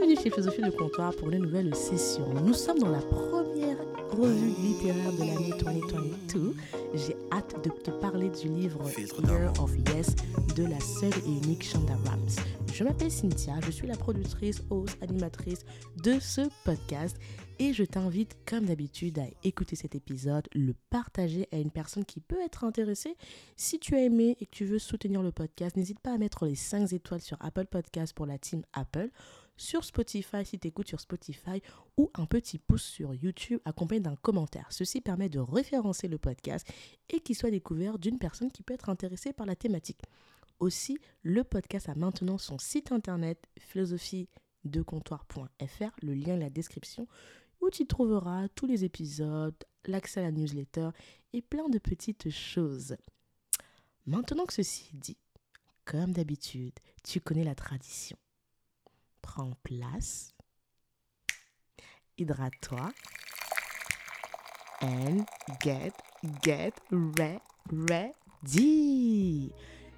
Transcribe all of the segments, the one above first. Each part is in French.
Bienvenue chez Philosophie de Comptoir pour une nouvelle session. Nous sommes dans la première revue littéraire de l'année 2022. J'ai hâte de te parler du livre Year of Yes de la seule et unique Shonda Rhimes. Je m'appelle Cynthia, je suis la productrice, host, animatrice de ce podcast et je t'invite comme d'habitude à écouter cet épisode, le partager à une personne qui peut être intéressée. Si tu as aimé et que tu veux soutenir le podcast, n'hésite pas à mettre les 5 étoiles sur Apple Podcast pour la team Apple sur Spotify si tu écoutes sur Spotify ou un petit pouce sur YouTube accompagné d'un commentaire. Ceci permet de référencer le podcast et qu'il soit découvert d'une personne qui peut être intéressée par la thématique. Aussi, le podcast a maintenant son site internet philosophiedecomptoir.fr, le lien est la description, où tu trouveras tous les épisodes, l'accès à la newsletter et plein de petites choses. Maintenant que ceci est dit, comme d'habitude, tu connais la tradition prends place, hydrate-toi, and get, get re, ready.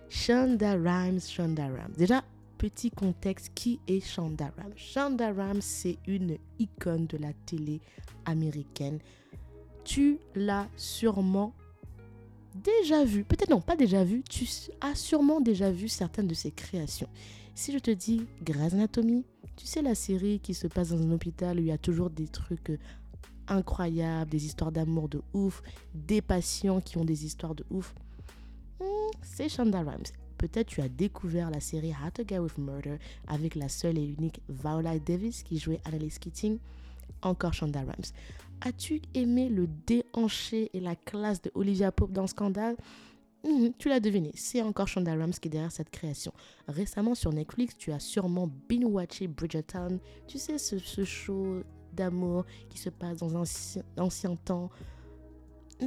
Shonda Rhimes, Shonda Rhimes. Déjà, petit contexte, qui est Shonda Rhimes? Shonda Rhimes, c'est une icône de la télé américaine. Tu l'as sûrement déjà vu, peut-être non, pas déjà vu, tu as sûrement déjà vu certaines de ses créations. Si je te dis Grey's Anatomy, tu sais la série qui se passe dans un hôpital où il y a toujours des trucs euh, incroyables, des histoires d'amour de ouf, des patients qui ont des histoires de ouf. Hmm, c'est Shonda Rhimes. Peut-être tu as découvert la série How to Get With Murder avec la seule et unique Viola Davis qui jouait Annalise Keating. Encore Shonda Rhimes. As-tu aimé le déhanché et la classe de Olivia Pope dans Scandale? Mhm, tu l'as deviné, c'est encore Shonda Rhimes qui est derrière cette création. Récemment sur Netflix, tu as sûrement binge watché Bridgerton. Tu sais, ce, show d'amour qui se passe dans un ancien temps.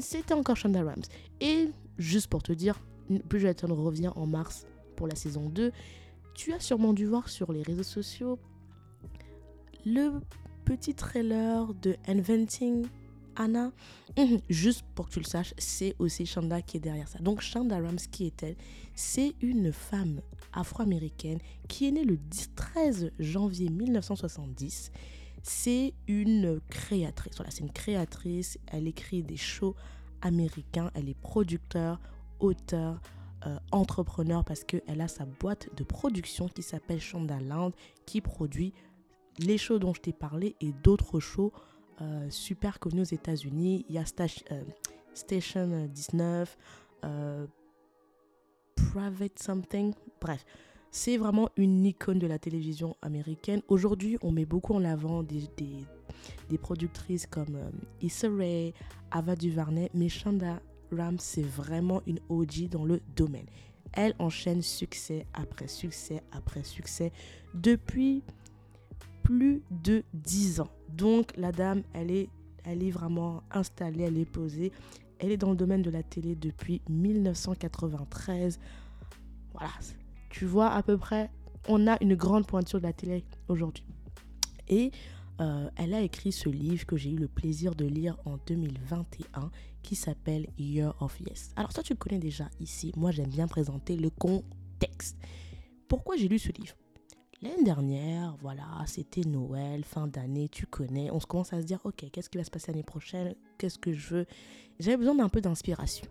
C'était encore Shonda Rhimes. Et juste pour te dire, Bridgerton revient en mars pour la saison 2. Tu as sûrement dû voir sur les réseaux sociaux le petit trailer de Inventing Anna, mhm, juste pour que tu le saches, c'est aussi Shanda qui est derrière ça. Donc Shanda Rams, qui est-elle C'est une femme afro-américaine qui est née le 13 janvier 1970. C'est une créatrice. Voilà, c'est une créatrice. Elle écrit des shows américains. Elle est producteur, auteur, euh, entrepreneur parce qu'elle a sa boîte de production qui s'appelle Shonda Land qui produit les shows dont je t'ai parlé et d'autres shows euh, super connu aux États-Unis. Il y a euh, Station 19, euh, Private Something, bref. C'est vraiment une icône de la télévision américaine. Aujourd'hui, on met beaucoup en avant des, des, productrices comme Issa Rae, Ava DuVernay, mais Shonda Rhimes, c'est vraiment une OG dans le domaine. Elle enchaîne succès après succès après succès depuis plus de 10 ans. Donc la dame, elle est, elle est vraiment installée, elle est posée. Elle est dans le domaine de la télé depuis 1993. Voilà, tu vois à peu près, on a une grande pointure de la télé aujourd'hui. Et euh, elle a écrit ce livre que j'ai eu le plaisir de lire en 2021 qui s'appelle Year of Yes. Alors ça tu connais déjà ici, moi j'aime bien présenter le contexte. Pourquoi j'ai lu ce livre? L'année dernière, voilà, c'était Noël, fin d'année, tu connais. On se commence à se dire, ok, qu'est-ce qui va se passer l'année prochaine Qu'est-ce que je veux J'avais besoin d'un peu d'inspiration.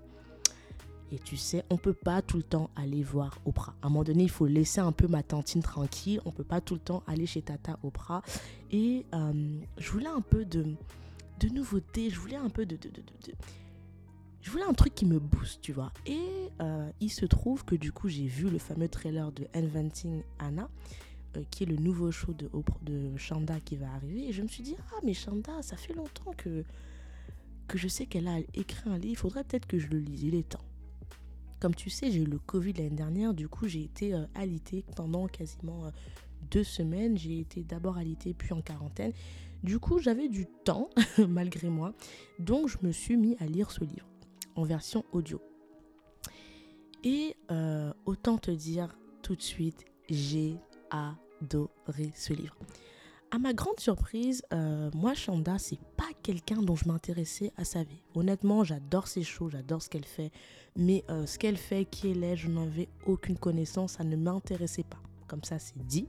Et tu sais, on peut pas tout le temps aller voir Oprah. À un moment donné, il faut laisser un peu ma tantine tranquille. On peut pas tout le temps aller chez Tata Oprah. Et euh, je voulais un peu de, de nouveauté. Je voulais un peu de, de, de, de je voulais un truc qui me booste, tu vois. Et euh, il se trouve que du coup, j'ai vu le fameux trailer de Inventing Anna. Euh, qui est le nouveau show de, Shanda qui va arriver. Et je me suis dit, ah, mais Shanda, ça fait longtemps que, que je sais qu'elle a écrit un livre. Il faudrait peut-être que je le lise. Il est temps. Comme tu sais, j'ai eu le Covid l'année dernière. Du coup, j'ai été euh, pendant quasiment euh, deux semaines. J'ai été d'abord alitée, puis en quarantaine. Du coup, j'avais du temps, malgré moi. Donc, je me suis mis à lire ce livre en version audio. Et autant te dire tout de suite, j'ai ce livre. À ma grande surprise, euh, moi, Chanda, c'est pas quelqu'un dont je m'intéressais à sa vie. Honnêtement, j'adore ses shows, j'adore ce qu'elle fait. Mais euh, ce qu'elle fait, qui elle est, je n'avais aucune connaissance, ça ne m'intéressait pas. Comme ça, c'est dit.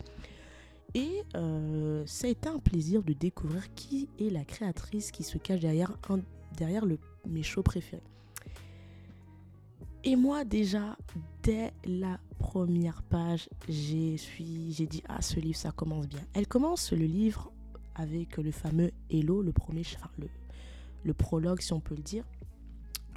Et euh, ça a été un plaisir de découvrir qui est la créatrice qui se cache derrière, un, derrière le, mes shows préférés. Et moi déjà, dès la première page, j'ai dit, ah ce livre, ça commence bien. Elle commence le livre avec le fameux Hello, le premier, le prologue si on peut le dire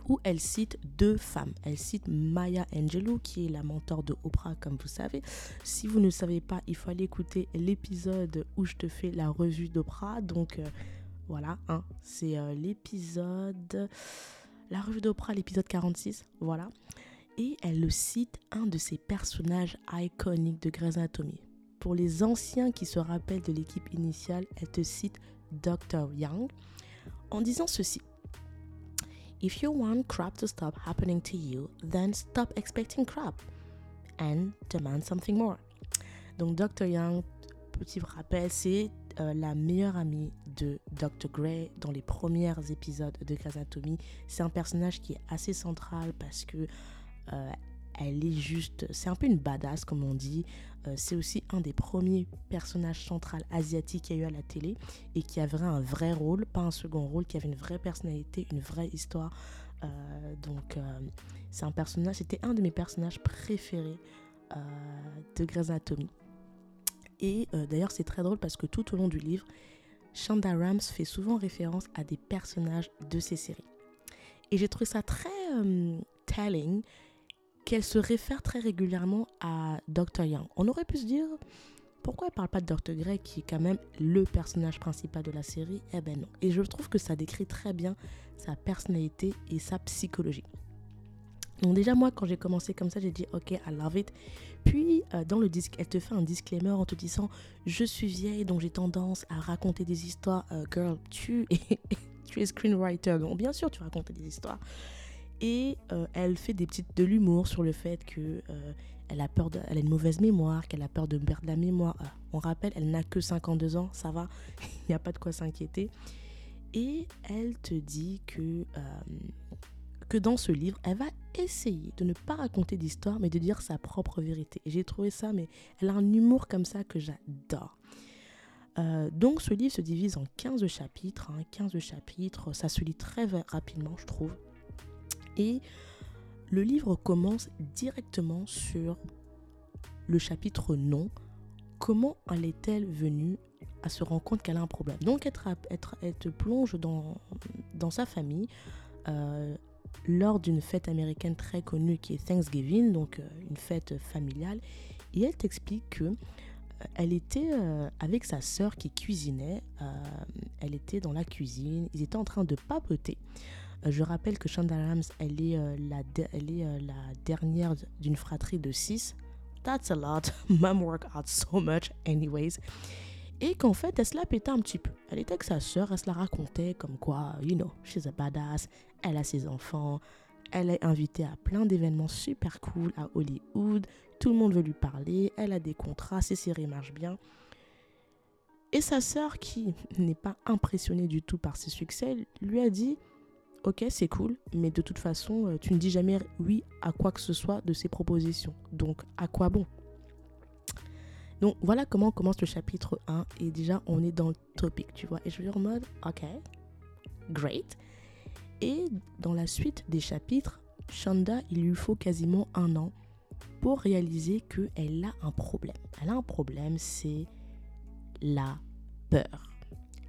où elle cite deux femmes. Elle cite Maya Angelou, qui est la mentor de Oprah, comme vous savez. Si vous ne savez pas, il faut aller écouter l'épisode où je te fais la revue d'Oprah. Donc euh, voilà, hein, c'est euh, l'épisode, la revue d'Oprah, l'épisode 46. Voilà. Et elle le cite un de ses personnages iconiques de Grey's Anatomy. Pour les anciens qui se rappellent de l'équipe initiale, elle te cite Dr. Young en disant ceci. If you want crap to stop happening to you, then stop expecting crap and demand something more. Donc Dr. Young, petit rappel, c'est euh, la meilleure amie de Dr. Gray dans les premiers épisodes de Grey's Anatomy. C'est un personnage qui est assez central parce que elle est juste, c'est un peu une badass comme on dit. Euh, c'est aussi un des premiers personnages centrales asiatiques qu'il y a eu à la télé et qui avait un vrai rôle, pas un second rôle, qui avait une vraie personnalité, une vraie histoire. Euh, donc euh, c'est un personnage, c'était un de mes personnages préférés de Grey's Anatomy. Et d'ailleurs c'est très drôle parce que tout au long du livre, Shonda Rhimes fait souvent référence à des personnages de ces séries. Et j'ai trouvé ça très telling qu'elle se réfère très régulièrement à Dr. Young. On aurait pu se dire, pourquoi elle parle pas de Dr. Grey qui est quand même le personnage principal de la série? Eh ben non. Et je trouve que ça décrit très bien sa personnalité et sa psychologie. Donc déjà moi quand j'ai commencé comme ça j'ai dit ok I love it. Puis euh, dans le disque elle te fait un disclaimer en te disant je suis vieille donc j'ai tendance à raconter des histoires. Euh, girl tu es, tu es screenwriter donc bien sûr tu racontes des histoires. Et euh, elle fait des petites de l'humour sur le fait que euh, elle a peur de, elle a une mauvaise mémoire, qu'elle a peur de perdre la mémoire. Ah, on rappelle, elle n'a que 52 ans, ça va, il n'y a pas de quoi s'inquiéter. Et elle te dit que, euh, que dans ce livre, elle va essayer de ne pas raconter d'histoire, mais de dire sa propre vérité. J'ai trouvé ça, mais elle a un humour comme ça que j'adore. donc ce livre se divise en 15 chapitres, 15 hein, chapitres, ça se lit très rapidement je trouve. Et le livre commence directement sur le chapitre non. Comment en est-elle venue à se rendre compte qu'elle a un problème? Donc elle, te plonge dans, dans sa famille euh, lors d'une fête américaine très connue qui est Thanksgiving, donc euh, une fête familiale. Et elle t'explique que euh, elle était avec sa sœur qui cuisinait. elle était dans la cuisine. Ils étaient en train de papoter. Euh, je rappelle que Shonda Rhimes, elle est, euh, la, elle est euh, la dernière d'une fratrie de 6. That's a lot. Mom work out so much anyways. Et qu'en fait, elle se la pétait un petit peu. Elle était avec sa sœur, elle se la racontait comme quoi, you know, she's a badass, elle a ses enfants, elle est invitée à plein d'événements super cool à Hollywood, tout le monde veut lui parler, elle a des contrats, ses séries marchent bien. Et sa sœur, qui n'est pas impressionnée du tout par ses succès, lui a dit ok, c'est cool, mais de toute façon, euh, tu ne dis jamais oui à quoi que ce soit de ces propositions. Donc, à quoi bon? Donc, voilà comment commence le chapitre 1. Et déjà, on est dans le topic, tu vois. Et je vais en mode, ok, great. Et dans la suite des chapitres, Shanda, il lui faut quasiment un an pour réaliser qu'elle a un problème. Elle a un problème, c'est la peur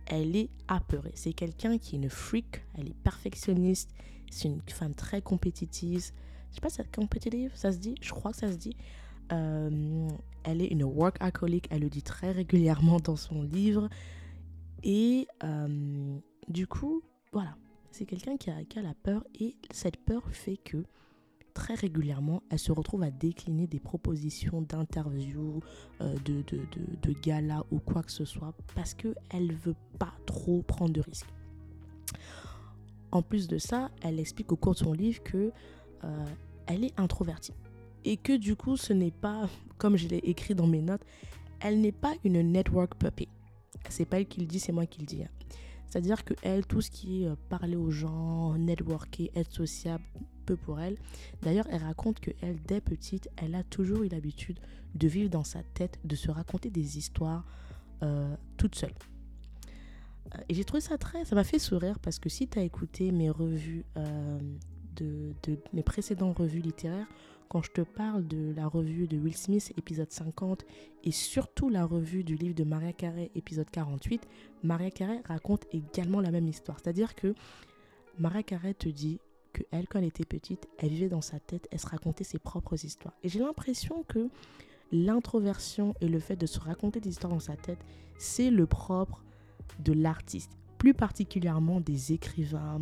elle est apeurée. C'est quelqu'un qui est une freak, elle est perfectionniste, c'est une femme très compétitive. Je sais pas si c'est compétitive, ça se dit, je crois que ça se dit. Euh, elle est une work alcoolique, elle le dit très régulièrement dans son livre. Et euh, du coup, voilà, c'est quelqu'un qui a la peur et cette peur fait que très régulièrement, elle se retrouve à décliner des propositions d'interview, euh, de, de, de, gala ou quoi que ce soit parce qu'elle ne veut pas trop prendre de risques. En plus de ça, elle explique au cours de son livre que euh, elle est introvertie et que du coup, ce n'est pas, comme je l'ai écrit dans mes notes, elle n'est pas une network puppy. C'est pas elle qui le dit, c'est moi qui le dis. Hein. C'est-à-dire que elle, tout ce qui est euh, parler aux gens, networker, être sociable, pour elle. D'ailleurs, elle raconte que elle, dès petite, elle a toujours eu l'habitude de vivre dans sa tête, de se raconter des histoires toute seule. Et j'ai trouvé ça très... Ça m'a fait sourire parce que si tu as écouté mes revues, de, de, mes précédentes revues littéraires, quand je te parle de la revue de Will Smith, épisode 50, et surtout la revue du livre de Maria Carey, épisode 48, Maria Carey raconte également la même histoire. C'est-à-dire que Maria Carey te dit que elle, quand elle était petite, elle vivait dans sa tête, elle se racontait ses propres histoires. Et j'ai l'impression que l'introversion et le fait de se raconter des histoires dans sa tête, c'est le propre de l'artiste, plus particulièrement des écrivains,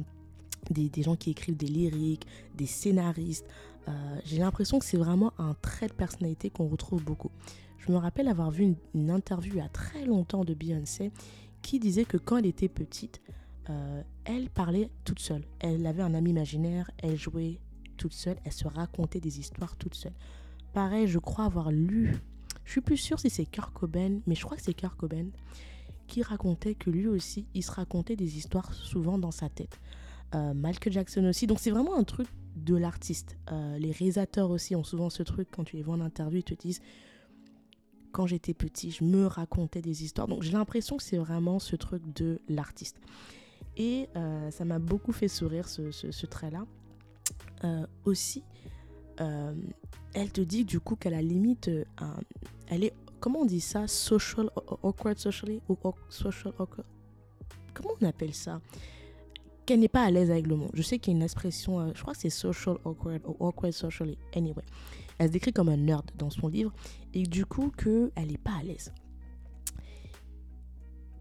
des, gens qui écrivent des lyriques, des scénaristes, euh, j'ai l'impression que c'est vraiment un trait de personnalité qu'on retrouve beaucoup. Je me rappelle avoir vu une, interview il y a très longtemps de Beyoncé qui disait que quand elle était petite, euh, elle parlait toute seule. Elle avait un ami imaginaire, elle jouait toute seule, elle se racontait des histoires toute seule. Pareil, je crois avoir lu, je suis plus sûre si c'est Kurt Cobain, mais je crois que c'est Kurt Cobain qui racontait que lui aussi, il se racontait des histoires souvent dans sa tête. Euh, Michael Jackson aussi. Donc c'est vraiment un truc de l'artiste. Euh, les réalisateurs aussi ont souvent ce truc quand tu les vois en interview, ils te disent quand j'étais petit, je me racontais des histoires. Donc j'ai l'impression que c'est vraiment ce truc de l'artiste. Et euh, ça m'a beaucoup fait sourire ce, trait-là. Euh, aussi, elle te dit du coup qu'à la limite, elle est, comment on dit ça, social awkward socially? Ou social awkward? Comment on appelle ça? Qu'elle n'est pas à l'aise avec le monde. Je sais qu'il y a une expression, euh, je crois que c'est social awkward ou awkward socially. Anyway, elle se décrit comme un nerd dans son livre et du coup qu'elle n'est pas à l'aise.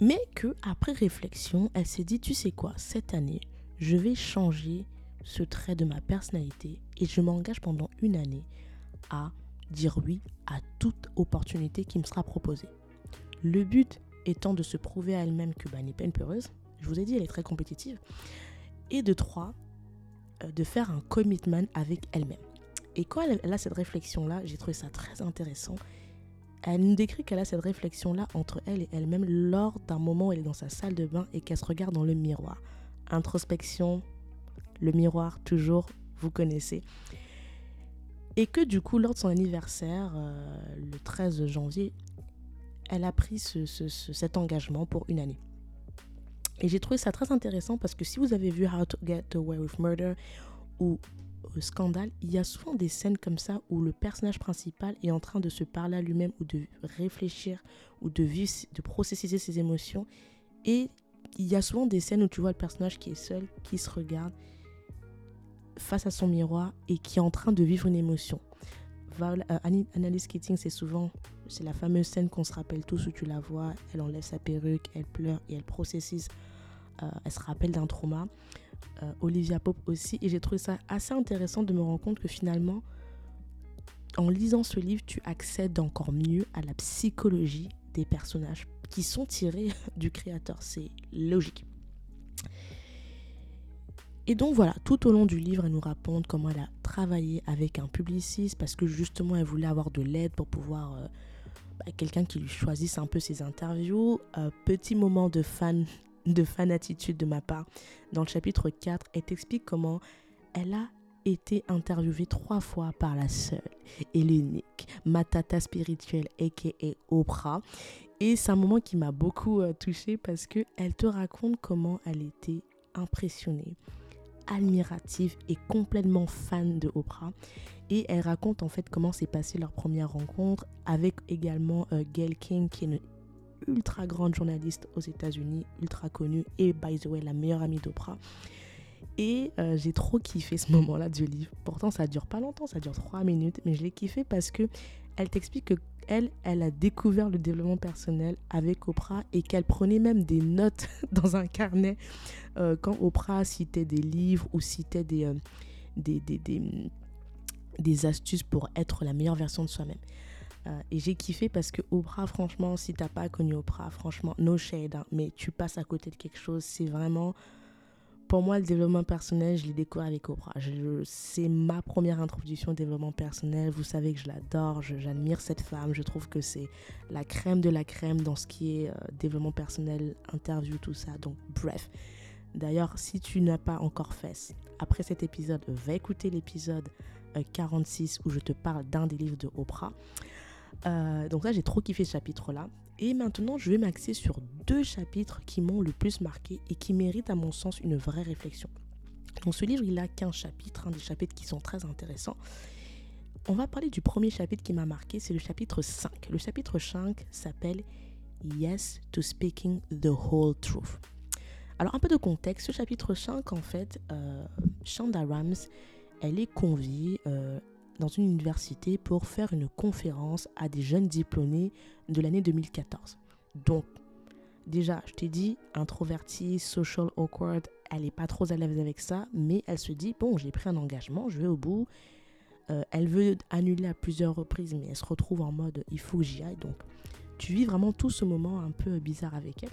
Mais que après réflexion, elle s'est dit, tu sais quoi, cette année, je vais changer ce trait de ma personnalité et je m'engage pendant une année à dire oui à toute opportunité qui me sera proposée. Le but étant de se prouver à elle-même que bah, n'est pas une peureuse, je vous ai dit, elle est très compétitive. Et de trois, euh, de faire un commitment avec elle-même. Et quand elle, a cette réflexion-là, j'ai trouvé ça très intéressant. Elle nous décrit qu'elle a cette réflexion-là entre elle et elle-même lors d'un moment où elle est dans sa salle de bain et qu'elle se regarde dans le miroir. Introspection, le miroir, toujours, vous connaissez. Et que du coup, lors de son anniversaire, euh, le 13 janvier, elle a pris cet engagement pour une année. Et j'ai trouvé ça très intéressant parce que si vous avez vu How to Get Away with Murder ou euh, Scandale, il y a souvent des scènes comme ça où le personnage principal est en train de se parler à lui-même ou de réfléchir ou de vivre, de processer ses émotions. Et il y a souvent des scènes où tu vois le personnage qui est seul, qui se regarde face à son miroir et qui est en train de vivre une émotion. Euh, Annalise Keating, c'est souvent, c'est la fameuse scène qu'on se rappelle tous où tu la vois, elle enlève sa perruque, elle pleure et elle processe, euh, elle se rappelle d'un trauma. Euh, Olivia Pope aussi, et j'ai trouvé ça assez intéressant de me rendre compte que finalement, en lisant ce livre, tu accèdes encore mieux à la psychologie des personnages qui sont tirés du créateur. C'est logique. Et donc voilà, tout au long du livre, elle nous raconte comment elle a travaillé avec un publiciste parce que justement, elle voulait avoir de l'aide pour pouvoir... Euh, bah, quelqu'un qui lui choisisse un peu ses interviews. petit moment de fan de fan attitude de ma part. Dans le chapitre 4, elle t'explique comment elle a été interviewée trois fois par la seule et l'unique, ma tata spirituelle, a.k.a. Oprah. Et c'est un moment qui m'a beaucoup euh, touchée parce qu'elle te raconte comment elle était impressionnée admirative et complètement fan de Oprah. Et elle raconte en fait comment s'est passée leur première rencontre avec également euh, Gail King, qui est une ultra grande journaliste aux États-Unis, ultra connue et by the way la meilleure amie d'Oprah. Et euh, j'ai trop kiffé ce moment-là du livre. Pourtant, ça dure pas longtemps, ça dure trois minutes, mais je l'ai kiffé parce que elle t'explique que elle, elle a découvert le développement personnel avec Oprah et qu'elle prenait même des notes dans un carnet euh, quand Oprah citait des livres ou citait des, euh, des, des, des, des, astuces pour être la meilleure version de soi-même. Euh, et j'ai kiffé parce que Oprah, franchement, si t'as pas connu Oprah, franchement, no shade, hein, mais tu passes à côté de quelque chose, c'est vraiment pour moi, le développement personnel, je l'ai découvert avec Oprah. C'est ma première introduction au développement personnel. Vous savez que je l'adore, j'admire cette femme. Je trouve que c'est la crème de la crème dans ce qui est euh, développement personnel, interview, tout ça. Donc, bref. D'ailleurs, si tu n'as pas encore fait, après cet épisode, va écouter l'épisode 46 euh, où je te parle d'un des livres de Oprah. Euh, donc là, j'ai trop kiffé ce chapitre-là. Et maintenant, je vais m'axer sur deux chapitres qui m'ont le plus marqué et qui méritent à mon sens une vraie réflexion. Dans ce livre, il a 15 chapitres, des chapitres qui sont très intéressants. On va parler du premier chapitre qui m'a marqué, c'est le chapitre 5. Le chapitre 5 s'appelle Yes to Speaking the Whole Truth. Alors un peu de contexte, ce chapitre 5 en fait, euh, Shonda Rams, elle est conviée euh, dans une université pour faire une conférence à des jeunes diplômés de l'année 2014. Donc déjà, je t'ai dit, introvertie, social awkward, elle n'est pas trop à l'aise avec ça, mais elle se dit, bon, j'ai pris un engagement, je vais au bout. Euh, elle veut annuler à plusieurs reprises, mais elle se retrouve en mode, il faut que j'y aille. Donc, tu vis vraiment tout ce moment un peu bizarre avec elle.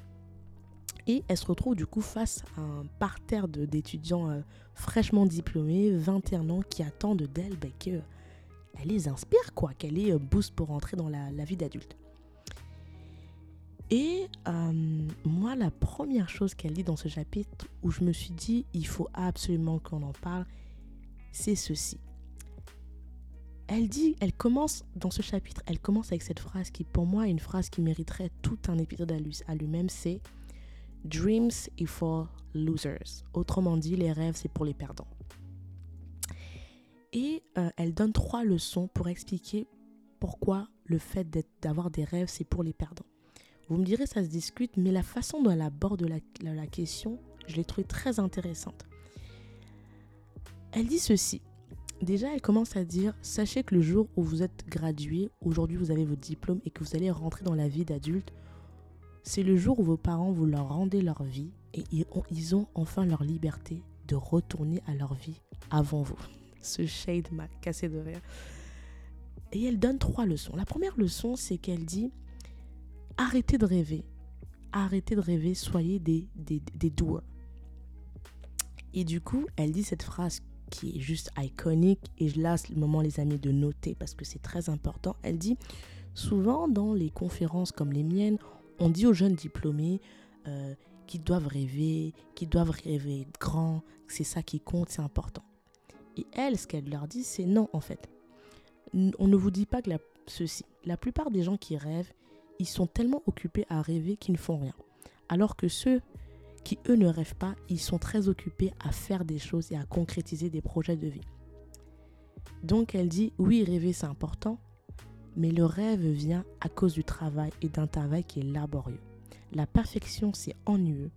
Et elle se retrouve du coup face à un parterre d'étudiants euh, fraîchement diplômés, 21 ans, qui attendent d'elle bah, qu'elle les inspire, quoi, qu'elle ait euh, boost pour entrer dans la, vie d'adulte. Et euh, moi, la première chose qu'elle dit dans ce chapitre, où je me suis dit, il faut absolument qu'on en parle, c'est ceci. Elle dit, elle commence dans ce chapitre, elle commence avec cette phrase qui, pour moi, est une phrase qui mériterait tout un épisode à lui-même, c'est Dreams is for losers. Autrement dit, les rêves, c'est pour les perdants. Et euh, elle donne trois leçons pour expliquer pourquoi le fait d'avoir des rêves, c'est pour les perdants. Vous me direz, ça se discute, mais la façon dont elle aborde la, la question, je l'ai trouvée très intéressante. Elle dit ceci. Déjà, elle commence à dire, sachez que le jour où vous êtes gradué, aujourd'hui vous avez votre diplôme et que vous allez rentrer dans la vie d'adulte, c'est le jour où vos parents vous leur rendez leur vie et ils ont, ils ont enfin leur liberté de retourner à leur vie avant vous. Ce shade m'a cassé de rire. Et elle donne trois leçons. La première leçon, c'est qu'elle dit arrêtez de rêver. Arrêtez de rêver, soyez des, des, des doers. Et du coup, elle dit cette phrase qui est juste iconique, et je laisse le moment, les amis, de noter parce que c'est très important. Elle dit souvent dans les conférences comme les miennes, on dit aux jeunes diplômés euh, qu'ils doivent rêver, qu'ils doivent rêver grand, c'est ça qui compte, c'est important. Et elle, ce qu'elle leur dit, c'est non, en fait. On ne vous dit pas que ceci. La plupart des gens qui rêvent, ils sont tellement occupés à rêver qu'ils ne font rien. Alors que ceux qui, eux, ne rêvent pas, ils sont très occupés à faire des choses et à concrétiser des projets de vie. Donc elle dit, oui, rêver, c'est important, mais le rêve vient à cause du travail et d'un travail qui est laborieux. La perfection, c'est ennuyeux.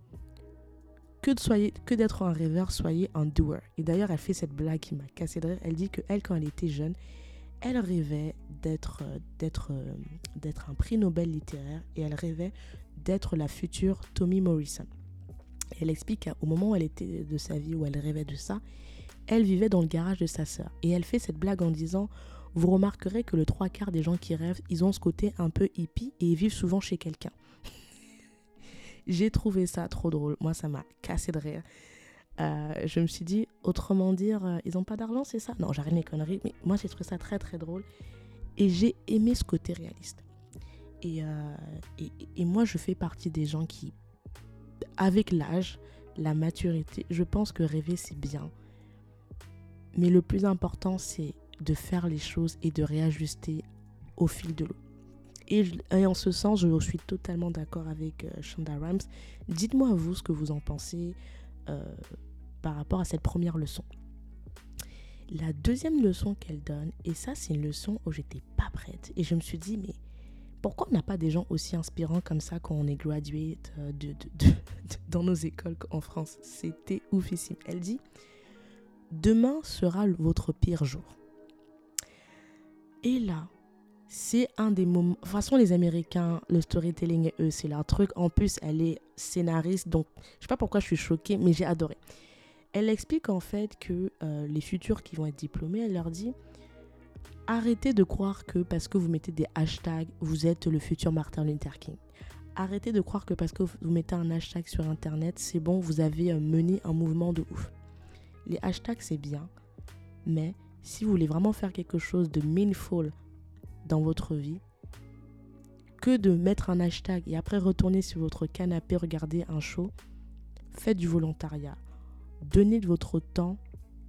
Que, d'être un rêveur, soyez un doer. Et d'ailleurs, elle fait cette blague qui m'a cassé de rire. Elle dit que elle, quand elle était jeune, elle rêvait d'être euh, d'être euh, d'être un prix Nobel littéraire et elle rêvait d'être la future Tommy Morrison. Elle explique qu'au moment où elle était de sa vie où elle rêvait de ça, elle vivait dans le garage de sa sœur et elle fait cette blague en disant vous remarquerez que le trois quarts des gens qui rêvent, ils ont ce côté un peu hippie et ils vivent souvent chez quelqu'un. J'ai trouvé ça trop drôle. Moi, ça m'a cassé de rire. Euh, je me suis dit, autrement dire, euh, ils n'ont pas d'argent, c'est ça? Non, j'arrête mes conneries, mais moi j'ai trouvé ça très très drôle. Et j'ai aimé ce côté réaliste. Et, euh, et, et, moi, je fais partie des gens qui, avec l'âge, la maturité, je pense que rêver c'est bien. Mais le plus important, c'est de faire les choses et de réajuster au fil de l'eau. Et, en ce sens, je suis totalement d'accord avec euh, Shonda Rhimes. Dites-moi vous ce que vous en pensez euh, par rapport à cette première leçon. La deuxième leçon qu'elle donne, et ça c'est une leçon où j'étais pas prête, et je me suis dit, mais pourquoi on n'a pas des gens aussi inspirants comme ça quand on est graduate euh, de, dans nos écoles en France? C'était oufissime. Elle dit, demain sera votre pire jour. Et là, c'est un des moments. De toute façon, les Américains, le storytelling, eux, c'est leur truc. En plus, elle est scénariste, donc je sais pas pourquoi je suis choquée, mais j'ai adoré. Elle explique en fait que euh, les futurs qui vont être diplômés, elle leur dit arrêtez de croire que parce que vous mettez des hashtags, vous êtes le futur Martin Luther King. Arrêtez de croire que parce que vous mettez un hashtag sur Internet, c'est bon, vous avez euh, mené un mouvement de ouf. Les hashtags, c'est bien, mais si vous voulez vraiment faire quelque chose de meaningful dans votre vie, que de mettre un hashtag et après retourner sur votre canapé, regarder un show, faites du volontariat. Donnez de votre temps,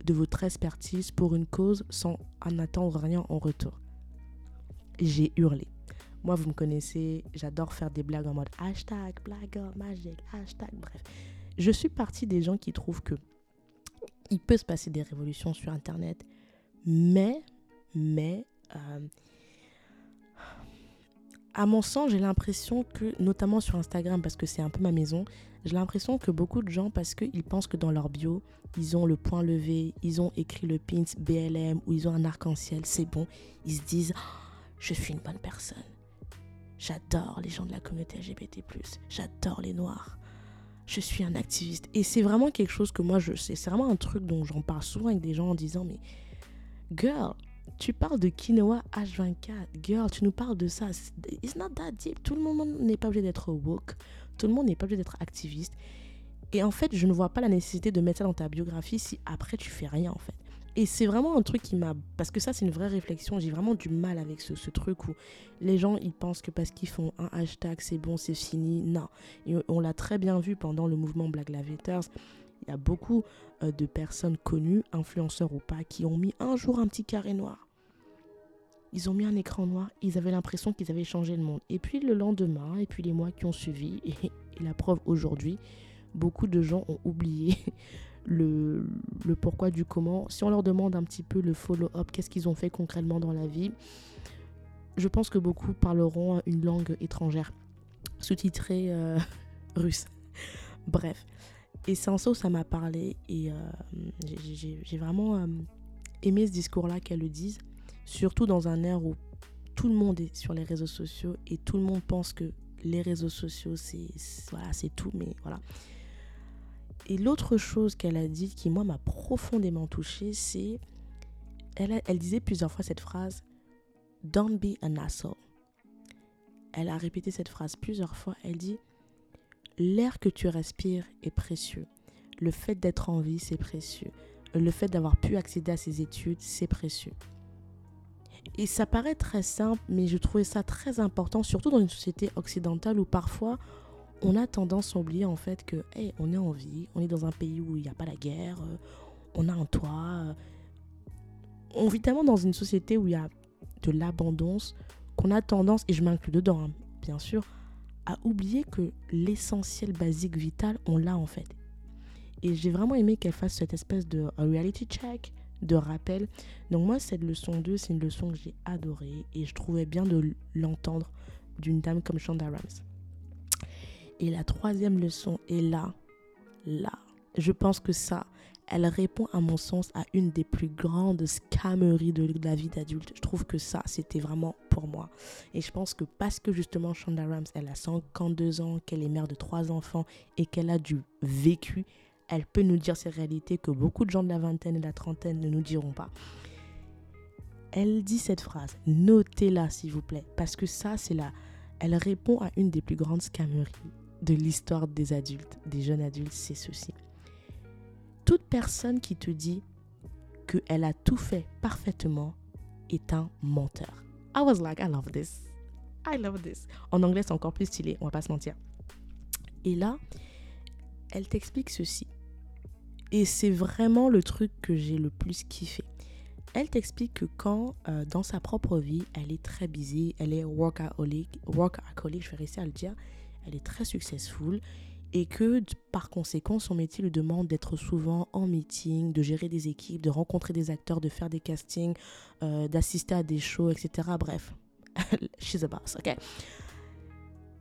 de votre expertise pour une cause sans en attendre rien en retour. J'ai hurlé. Moi, vous me connaissez, j'adore faire des blagues en mode hashtag, blague magique, hashtag, bref. Je suis partie des gens qui trouvent que il peut se passer des révolutions sur Internet, mais, mais, euh, à mon sens, j'ai l'impression que, notamment sur Instagram, parce que c'est un peu ma maison, j'ai l'impression que beaucoup de gens, parce qu'ils pensent que dans leur bio, ils ont le point levé, ils ont écrit le pins BLM ou ils ont un arc-en-ciel, c'est bon, ils se disent oh, Je suis une bonne personne. J'adore les gens de la communauté LGBT, j'adore les noirs. Je suis un activiste. Et c'est vraiment quelque chose que moi je sais. C'est vraiment un truc dont j'en parle souvent avec des gens en disant Mais, girl, tu parles de quinoa H24. Girl, tu nous parles de ça. It's not that deep. Tout le monde n'est pas obligé d'être woke. Tout le monde n'est pas obligé d'être activiste. Et en fait, je ne vois pas la nécessité de mettre ça dans ta biographie si après tu fais rien en fait. Et c'est vraiment un truc qui m'a... Parce que ça, c'est une vraie réflexion. J'ai vraiment du mal avec ce, ce, truc où les gens, ils pensent que parce qu'ils font un hashtag, c'est bon, c'est fini. Non. On l'a très bien vu pendant le mouvement Black Lives. Il y a beaucoup euh, de personnes connues, influenceurs ou pas, qui ont mis un jour un petit carré noir. Ils ont mis un écran noir, ils avaient l'impression qu'ils avaient changé le monde. Et puis le lendemain, et puis les mois qui ont suivi, et, la preuve aujourd'hui, beaucoup de gens ont oublié le, pourquoi du comment. Si on leur demande un petit peu le follow-up, qu'est-ce qu'ils ont fait concrètement dans la vie, je pense que beaucoup parleront une langue étrangère, sous-titrée euh, russe. Bref. Et en ça où ça m'a parlé et euh, j'ai vraiment euh, aimé ce discours-là qu'elle le dise Surtout dans un air où tout le monde est sur les réseaux sociaux et tout le monde pense que les réseaux sociaux, c'est voilà, tout, mais voilà. Et l'autre chose qu'elle a dit qui, moi, m'a profondément touchée, c'est. Elle, elle disait plusieurs fois cette phrase Don't be an asshole. Elle a répété cette phrase plusieurs fois. Elle dit L'air que tu respires est précieux. Le fait d'être en vie, c'est précieux. Le fait d'avoir pu accéder à ses études, c'est précieux. Et ça paraît très simple, mais je trouvais ça très important, surtout dans une société occidentale où parfois on a tendance à oublier en fait que hey, on est en vie, on est dans un pays où il n'y a pas la guerre, euh, on a un toit. Euh. on vit tellement dans une société où il y a de l'abondance qu'on a tendance, et je m'inclus dedans hein, bien sûr, à oublier que l'essentiel basique vital, on l'a en fait. Et j'ai vraiment aimé qu'elle fasse cette espèce de reality check de rappel. Donc moi, cette leçon 2, c'est une leçon que j'ai adorée et je trouvais bien de l'entendre d'une dame comme Shonda Rhimes. Et la troisième leçon est là, là. Je pense que ça, elle répond à mon sens à une des plus grandes scameries de la vie d'adulte. Je trouve que ça, c'était vraiment moi. Et je pense que parce que justement Shonda Rhimes, elle a 52 ans, qu'elle est mère de trois enfants et qu'elle a du vécu, elle peut nous dire ces réalités que beaucoup de gens de la vingtaine et de la trentaine ne nous diront pas. Elle dit cette phrase, notez-la s'il vous plaît, parce que ça, c'est là. Elle répond à une des plus grandes scameries de l'histoire des adultes, des jeunes adultes, c'est ceci. Toute personne qui te dit qu'elle a tout fait parfaitement est un menteur. I was like, I love this. I love this. En anglais, c'est encore plus stylé, on va pas se mentir. Et là, elle t'explique ceci. Et c'est vraiment le truc que j'ai le plus kiffé. Elle t'explique que quand, euh, dans sa propre vie, elle est très busy, elle est workaholic, workaholic, je vais réussir à le dire, elle est très successful et que par conséquent, son métier lui demande d'être souvent en meeting, de gérer des équipes, de rencontrer des acteurs, de faire des castings, euh, d'assister à des shows, etc. Bref, she's a boss, ok?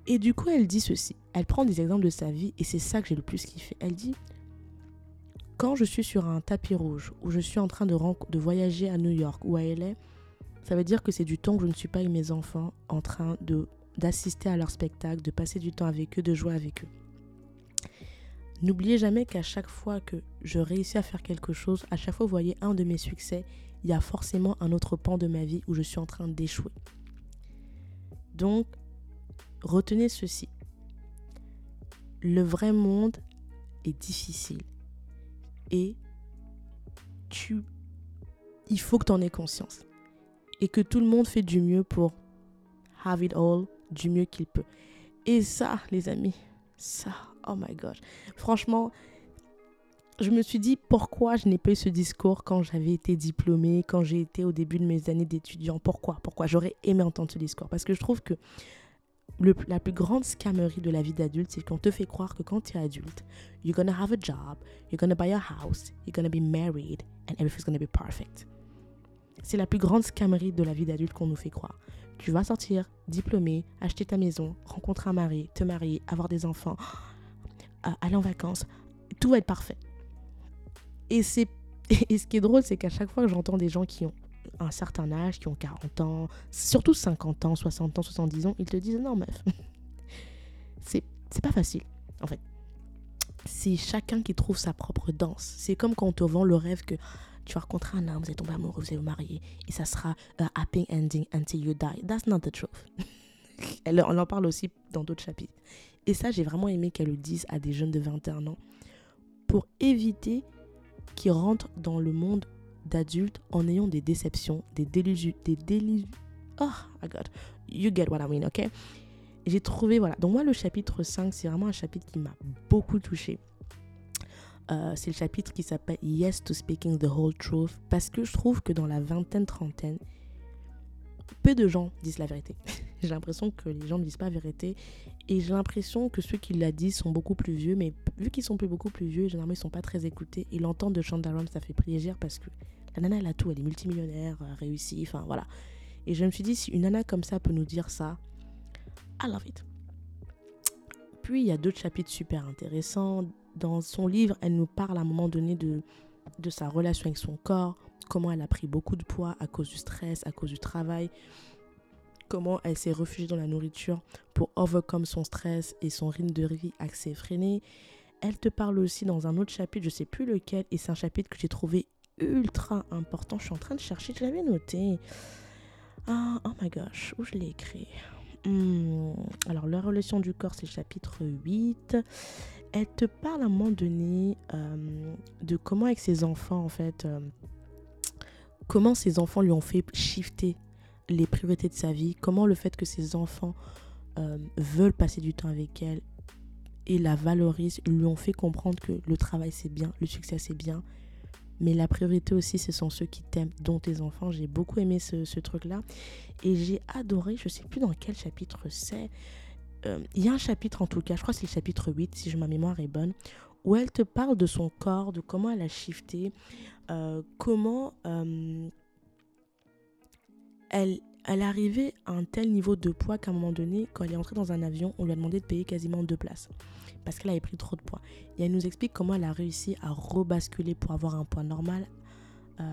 Et du coup, elle dit ceci. Elle prend des exemples de sa vie et c'est ça que j'ai le plus kiffé. Elle dit quand je suis sur un tapis rouge ou je suis en train de, voyager à New York ou à LA, ça veut dire que c'est du temps que je ne suis pas avec mes enfants en train d'assister à leur spectacle, de passer du temps avec eux, de jouer avec eux. N'oubliez jamais qu'à chaque fois que je réussis à faire quelque chose, à chaque fois vous voyez un de mes succès, il y a forcément un autre pan de ma vie où je suis en train d'échouer. Donc, retenez ceci. Le vrai monde est difficile et tu il faut que tu en aies conscience et que tout le monde fait du mieux pour have it all du mieux qu'il peut. Et ça, les amis, ça, oh my gosh. Franchement, je me suis dit pourquoi je n'ai pas eu ce discours quand j'avais été diplômée, quand j'ai été au début de mes années d'étudiant? Pourquoi? Pourquoi? J'aurais aimé entendre ce discours Parce que je trouve que la plus grande scammerie de la vie d'adulte, c'est qu'on te fait croire que quand tu es adulte, you're gonna have a job, you're gonna buy a house, you're gonna be married, and everything's gonna be perfect. C'est la plus grande scammerie de la vie d'adulte qu'on nous fait croire. Tu vas sortir, diplômé, acheter ta maison, rencontrer un mari, te marier, avoir des enfants, aller en vacances, tout va être parfait. Et, c'est, et ce qui est drôle, c'est qu'à chaque fois que j'entends des gens qui ont un certain âge, qui ont 40 ans, surtout 50 ans, 60 ans, 70 ans, ils te disent non, meuf, c'est, c'est pas facile, en fait. C'est chacun qui trouve sa propre danse. C'est comme quand on te vend le rêve que tu vas rencontrer un homme, vous allez tomber amoureux, vous allez vous marier, et ça sera un happy ending until you die. That's not the truth. On en parle aussi d'autres chapitres. Et ça, j'ai vraiment aimé qu'elle le dise à des jeunes de 21 ans pour éviter qu'ils rentrent dans le monde d'adultes en ayant des déceptions, des délusions, des délusions. Oh my god, you get what I mean, ok? J'ai trouvé, voilà. Donc, moi, le chapitre 5, c'est vraiment un chapitre qui m'a beaucoup touché. Euh, c'est le chapitre qui s'appelle Yes to Speaking the Whole Truth parce que je trouve que dans la vingtaine, trentaine, peu de gens disent la vérité. j'ai l'impression que les gens ne disent pas la vérité et j'ai l'impression que ceux qui la disent sont beaucoup plus vieux, mais vu qu'ils sont plus beaucoup plus vieux, généralement ils sont pas très écoutés et l'entente de Shonda ça fait plaisir parce que la nana elle a tout, elle est multimillionnaire, réussie, enfin voilà. Et je me suis dit si une nana comme ça peut nous dire ça, I love it. Puis il y a d'autres chapitres super intéressants. Dans son livre, elle nous parle à un moment donné de, de sa relation avec son corps, comment elle a pris beaucoup de poids à cause du stress, à cause du travail, comment elle s'est réfugiée dans la nourriture pour overcome son stress et son rythme de vie assez effréné. Elle te parle aussi dans un autre chapitre, je sais plus lequel, et c'est un chapitre que j'ai trouvé ultra important. Je suis en train de chercher, je l'avais noté. Ah, oh my gosh, où je l'ai écrit? Hmm, Alors, la relation du corps, c'est le chapitre 8. Elle te parle à un moment donné euh, de comment avec ses enfants, en fait, euh, comment ses enfants lui ont fait shifter les priorités de sa vie, comment le fait que ses enfants euh, veulent passer du temps avec elle et la valorisent, lui ont fait comprendre que le travail c'est bien, le succès c'est bien, mais la priorité aussi ce sont ceux qui t'aiment, dont tes enfants. J'ai beaucoup aimé ce, truc-là et j'ai adoré, je sais plus dans quel chapitre c'est, euh, il y a un chapitre en tout cas, je crois que c'est le chapitre 8 si ma mémoire est bonne, où elle te parle de son corps, de comment elle a shifté, euh, comment elle, elle arrivait à un tel niveau de poids qu'à un moment donné, quand elle est entrée dans un avion, on lui a demandé de payer quasiment deux places parce qu'elle avait pris trop de poids. Et elle nous explique comment elle a réussi à rebasculer pour avoir un poids normal. Euh,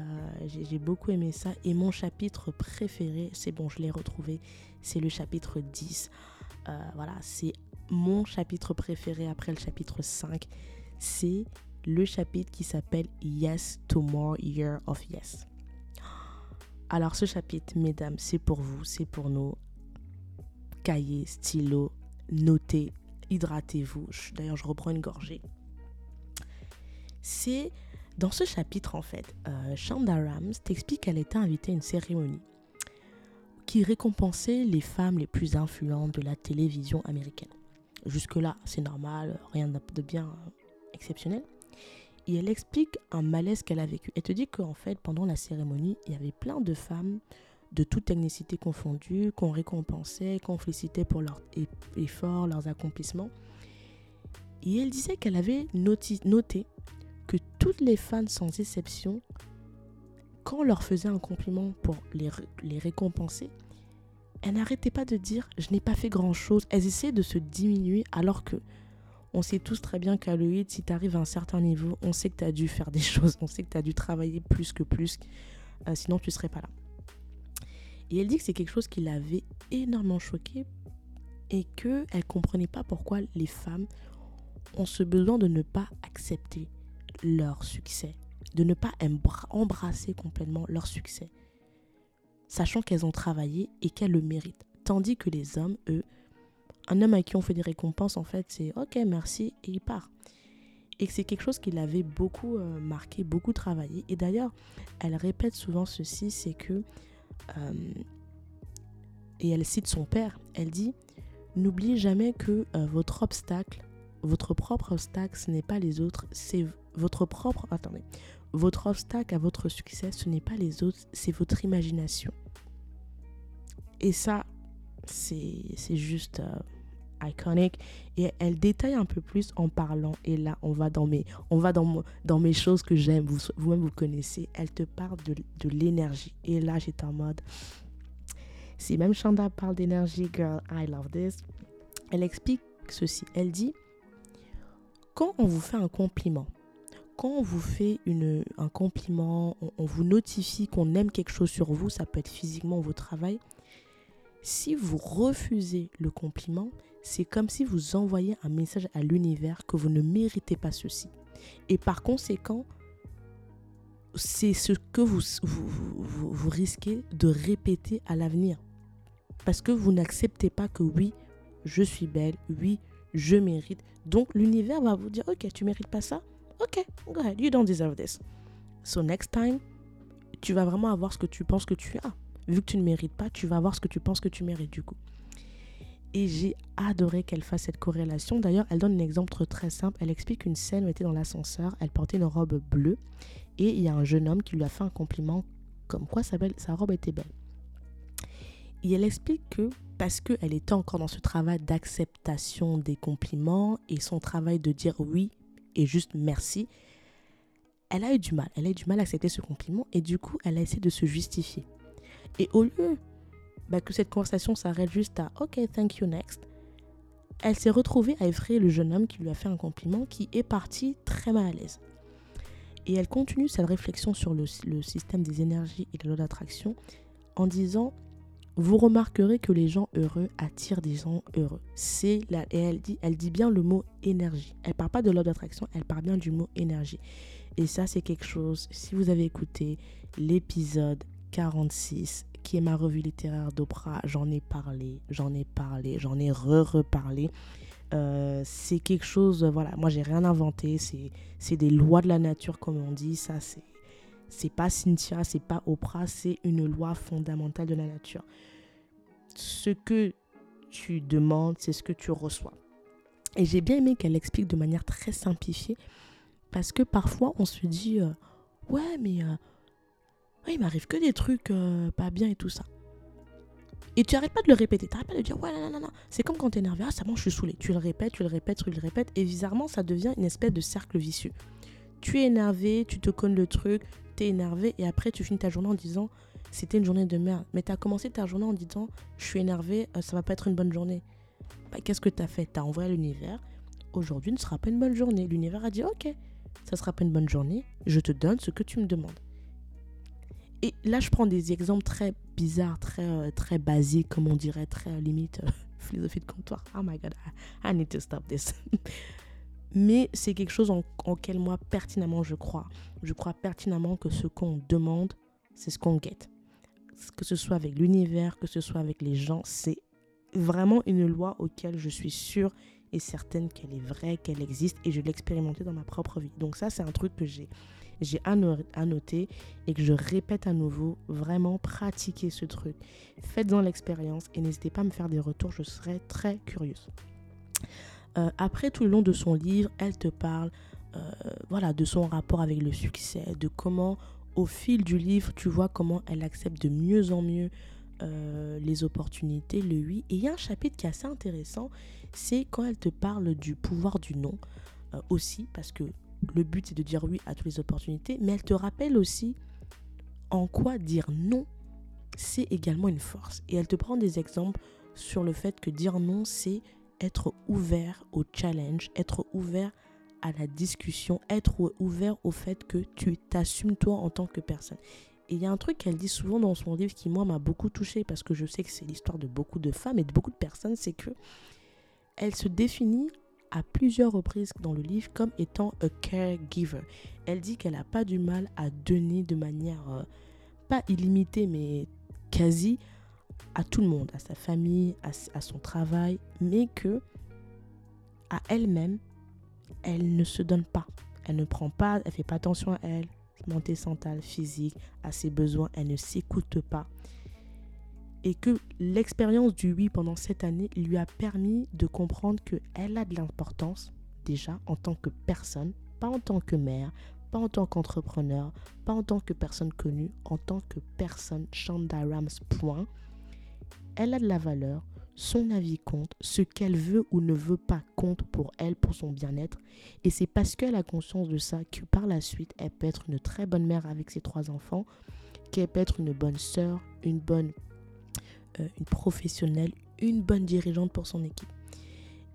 j'ai beaucoup aimé ça. Et mon chapitre préféré, c'est bon, je l'ai retrouvé, c'est le chapitre 10. Euh, voilà, c'est mon chapitre préféré après le chapitre 5. C'est le chapitre qui s'appelle Yes to More Year of Yes. Alors ce chapitre, mesdames, c'est pour vous, c'est pour nous. Cahier, stylo, notez, hydratez-vous. D'ailleurs, je reprends une gorgée. C'est dans ce chapitre, en fait, euh, Shonda Rams t'explique qu'elle était invitée à une cérémonie qui récompensait les femmes les plus influentes de la télévision américaine. Jusque-là, c'est normal, rien de bien exceptionnel et elle explique un malaise qu'elle a vécu. Elle te dit qu'en fait, pendant la cérémonie, il y avait plein de femmes de toute technicité confondue qu'on récompensait, qu'on félicitait pour leurs efforts, leurs accomplissements. Et elle disait qu'elle avait noté que toutes les fans, sans exception, quand on leur faisait un compliment pour les récompenser, elles n'arrêtaient pas de dire je n'ai pas fait grand chose. Elles essaient de se diminuer alors que on sait tous très bien qu'à l'OID, si tu arrives à un certain niveau, on sait que tu as dû faire des choses, on sait que tu as dû travailler plus que plus, euh, sinon tu serais pas là. Et elle dit que c'est quelque chose qui l'avait énormément choquée et qu'elle ne comprenait pas pourquoi les femmes ont ce besoin de ne pas accepter leur succès, de ne pas embrasser complètement leur succès, sachant qu'elles ont travaillé et qu'elles le méritent. Tandis que les hommes, eux, un homme à qui on fait des récompenses, en fait, c'est ok, merci, et il part. Et c'est quelque chose qui l'avait beaucoup euh, marqué, beaucoup travaillé. Et d'ailleurs, elle répète souvent ceci, c'est que, euh, et elle cite son père, elle dit, n'oubliez jamais que euh, votre obstacle, votre propre obstacle, ce n'est pas les autres, c'est votre propre... Attendez. Votre obstacle à votre succès, ce n'est pas les autres, c'est votre imagination. Et ça, c'est juste euh, iconique. Et elle détaille un peu plus en parlant. Et là, on va dans mes, on va dans, mes choses que j'aime. Vous, vous-même, vous connaissez. Elle te parle de, de l'énergie. Et là, j'étais en mode... Si même Chanda parle d'énergie, girl, I love this. Elle explique ceci. Elle dit, quand on vous fait un compliment, quand on vous fait une, un compliment, on, vous notifie qu'on aime quelque chose sur vous, ça peut être physiquement votre travail. Si vous refusez le compliment, c'est comme si vous envoyez un message à l'univers que vous ne méritez pas ceci. Et par conséquent, c'est ce que vous, vous, vous risquez de répéter à l'avenir. Parce que vous n'acceptez pas que oui, je suis belle, oui, je mérite. Donc l'univers va vous dire, ok, tu mérites pas ça Ok, go ahead, you don't deserve this. So next time, tu vas vraiment avoir ce que tu penses que tu as. Vu que tu ne mérites pas, tu vas avoir ce que tu penses que tu mérites du coup. Et j'ai adoré qu'elle fasse cette corrélation. D'ailleurs, elle donne un exemple très simple. Elle explique une scène où elle était dans l'ascenseur. Elle portait une robe bleue. Et il y a un jeune homme qui lui a fait un compliment comme quoi sa, sa robe était belle. Et elle explique que parce qu'elle était encore dans ce travail d'acceptation des compliments et son travail de dire oui et juste merci, elle a eu du mal. Elle a eu du mal à accepter ce compliment et du coup, elle a essayé de se justifier. Et au lieu bah, que cette conversation s'arrête juste à OK, thank you, next, elle s'est retrouvée à effrayer le jeune homme qui lui a fait un compliment qui est parti très mal à l'aise. Et elle continue sa réflexion sur le, le système des énergies et de loi d'attraction en disant vous remarquerez que les gens heureux attirent des gens heureux. C'est la, et elle dit, elle dit bien le mot énergie. Elle parle pas de l'ordre d'attraction, elle parle bien du mot énergie. Et ça, c'est quelque chose, si vous avez écouté l'épisode 46, qui est ma revue littéraire d'Oprah, j'en ai parlé, j'en ai parlé, j'en ai re-reparlé. Euh, c'est quelque chose, voilà, moi j'ai rien inventé, c'est des lois de la nature comme on dit, ça c'est c'est pas Cynthia, c'est pas Oprah, c'est une loi fondamentale de la nature. Ce que tu demandes, c'est ce que tu reçois. Et j'ai bien aimé qu'elle explique de manière très simplifiée, parce que parfois on se dit, euh, ouais, mais euh, il m'arrive que des trucs euh, pas bien et tout ça. Et tu arrêtes pas de le répéter, tu arrêtes pas de dire, ouais, non, non, non. C'est comme quand tu es énervé, ah, ça bon, je suis saoulé. Tu le répètes, tu le répètes, tu le répètes, et bizarrement, ça devient une espèce de cercle vicieux. Tu es énervé, tu te connes le truc, t'es énervé et après tu finis ta journée en disant c'était une journée de merde. Mais tu as commencé ta journée en disant je suis énervé, euh, ça va pas être une bonne journée. Bah, Qu'est-ce que tu as fait? Tu as envoyé l'univers aujourd'hui ne sera pas une bonne journée. L'univers a dit ok, ça sera pas une bonne journée, je te donne ce que tu me demandes. Et là, je prends des exemples très bizarres, très, euh, très basiques, comme on dirait, très euh, limite philosophie de comptoir. Oh my god, I need to stop this. mais c'est quelque chose en, moi pertinemment je crois. Je crois pertinemment que ce qu'on demande, c'est ce qu'on guette. Que ce soit avec l'univers, que ce soit avec les gens, c'est vraiment une loi auquel je suis sûre et certaine qu'elle est vraie, qu'elle existe et je l'ai expérimentée dans ma propre vie. Donc ça, c'est un truc que j'ai j'ai annoté et que je répète à nouveau, vraiment pratiquez ce truc. Faites-en l'expérience et n'hésitez pas à me faire des retours, je serai très curieuse. Euh, après, tout le long de son livre, elle te parle euh, voilà, de son rapport avec le succès, de comment, au fil du livre, tu vois comment elle accepte de mieux en mieux euh, les opportunités, le oui. Et il y a un chapitre qui est assez intéressant, c'est quand elle te parle du pouvoir du non aussi, parce que le but c'est de dire oui à toutes les opportunités, mais elle te rappelle aussi en quoi dire non, c'est également une force. Et elle te prend des exemples sur le fait que dire non, c'est être ouvert au challenge, être ouvert à la discussion, être ouvert au fait que tu t'assumes toi en tant que personne. Et il y a un truc qu'elle dit souvent dans son livre qui moi m'a beaucoup touché parce que je sais que c'est l'histoire de beaucoup de femmes et de beaucoup de personnes, c'est que elle se définit à plusieurs reprises dans le livre comme étant a caregiver. Elle dit qu'elle n'a pas du mal à donner de manière euh, pas illimitée mais quasi à tout le monde, à sa famille, à, son travail, mais que à elle-même, elle ne se donne pas. Elle ne prend pas, elle fait pas attention à elle, santé mentale, physique, à ses besoins, elle ne s'écoute pas. Et que l'expérience du oui pendant cette année lui a permis de comprendre qu'elle a de l'importance déjà en tant que personne, pas en tant que mère, pas en tant qu'entrepreneur, pas en tant que personne connue, en tant que personne Shonda Rhimes, point. Elle a de la valeur, son avis compte, ce qu'elle veut ou ne veut pas compte pour elle, pour son bien-être. Et c'est parce qu'elle a conscience de ça que par la suite, elle peut être une très bonne mère avec ses trois enfants, qu'elle peut être une bonne sœur, une bonne euh, professionnelle, une bonne dirigeante pour son équipe.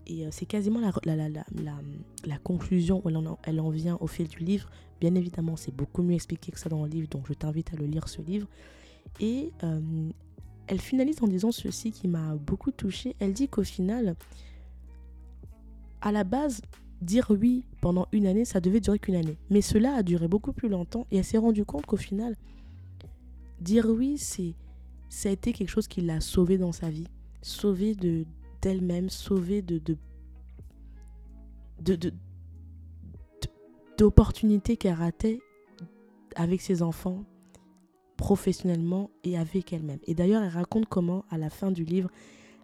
Et euh, c'est quasiment la, conclusion où elle en, elle en vient au fil du livre. Bien évidemment, c'est beaucoup mieux expliqué que ça dans le livre, donc je t'invite à le lire ce livre. Et euh, elle finalise en disant ceci qui m'a beaucoup touchée. Elle dit qu'au final, à la base, dire oui pendant une année, ça devait durer qu'une année. Mais cela a duré beaucoup plus longtemps et elle s'est rendue compte qu'au final, dire oui, c'est ça a été quelque chose qui l'a sauvée dans sa vie, sauvée de d'elle-même, sauvée de de de, d'opportunités qu'elle ratait avec ses enfants, professionnellement et avec elle-même. Et d'ailleurs, elle raconte comment, à la fin du livre,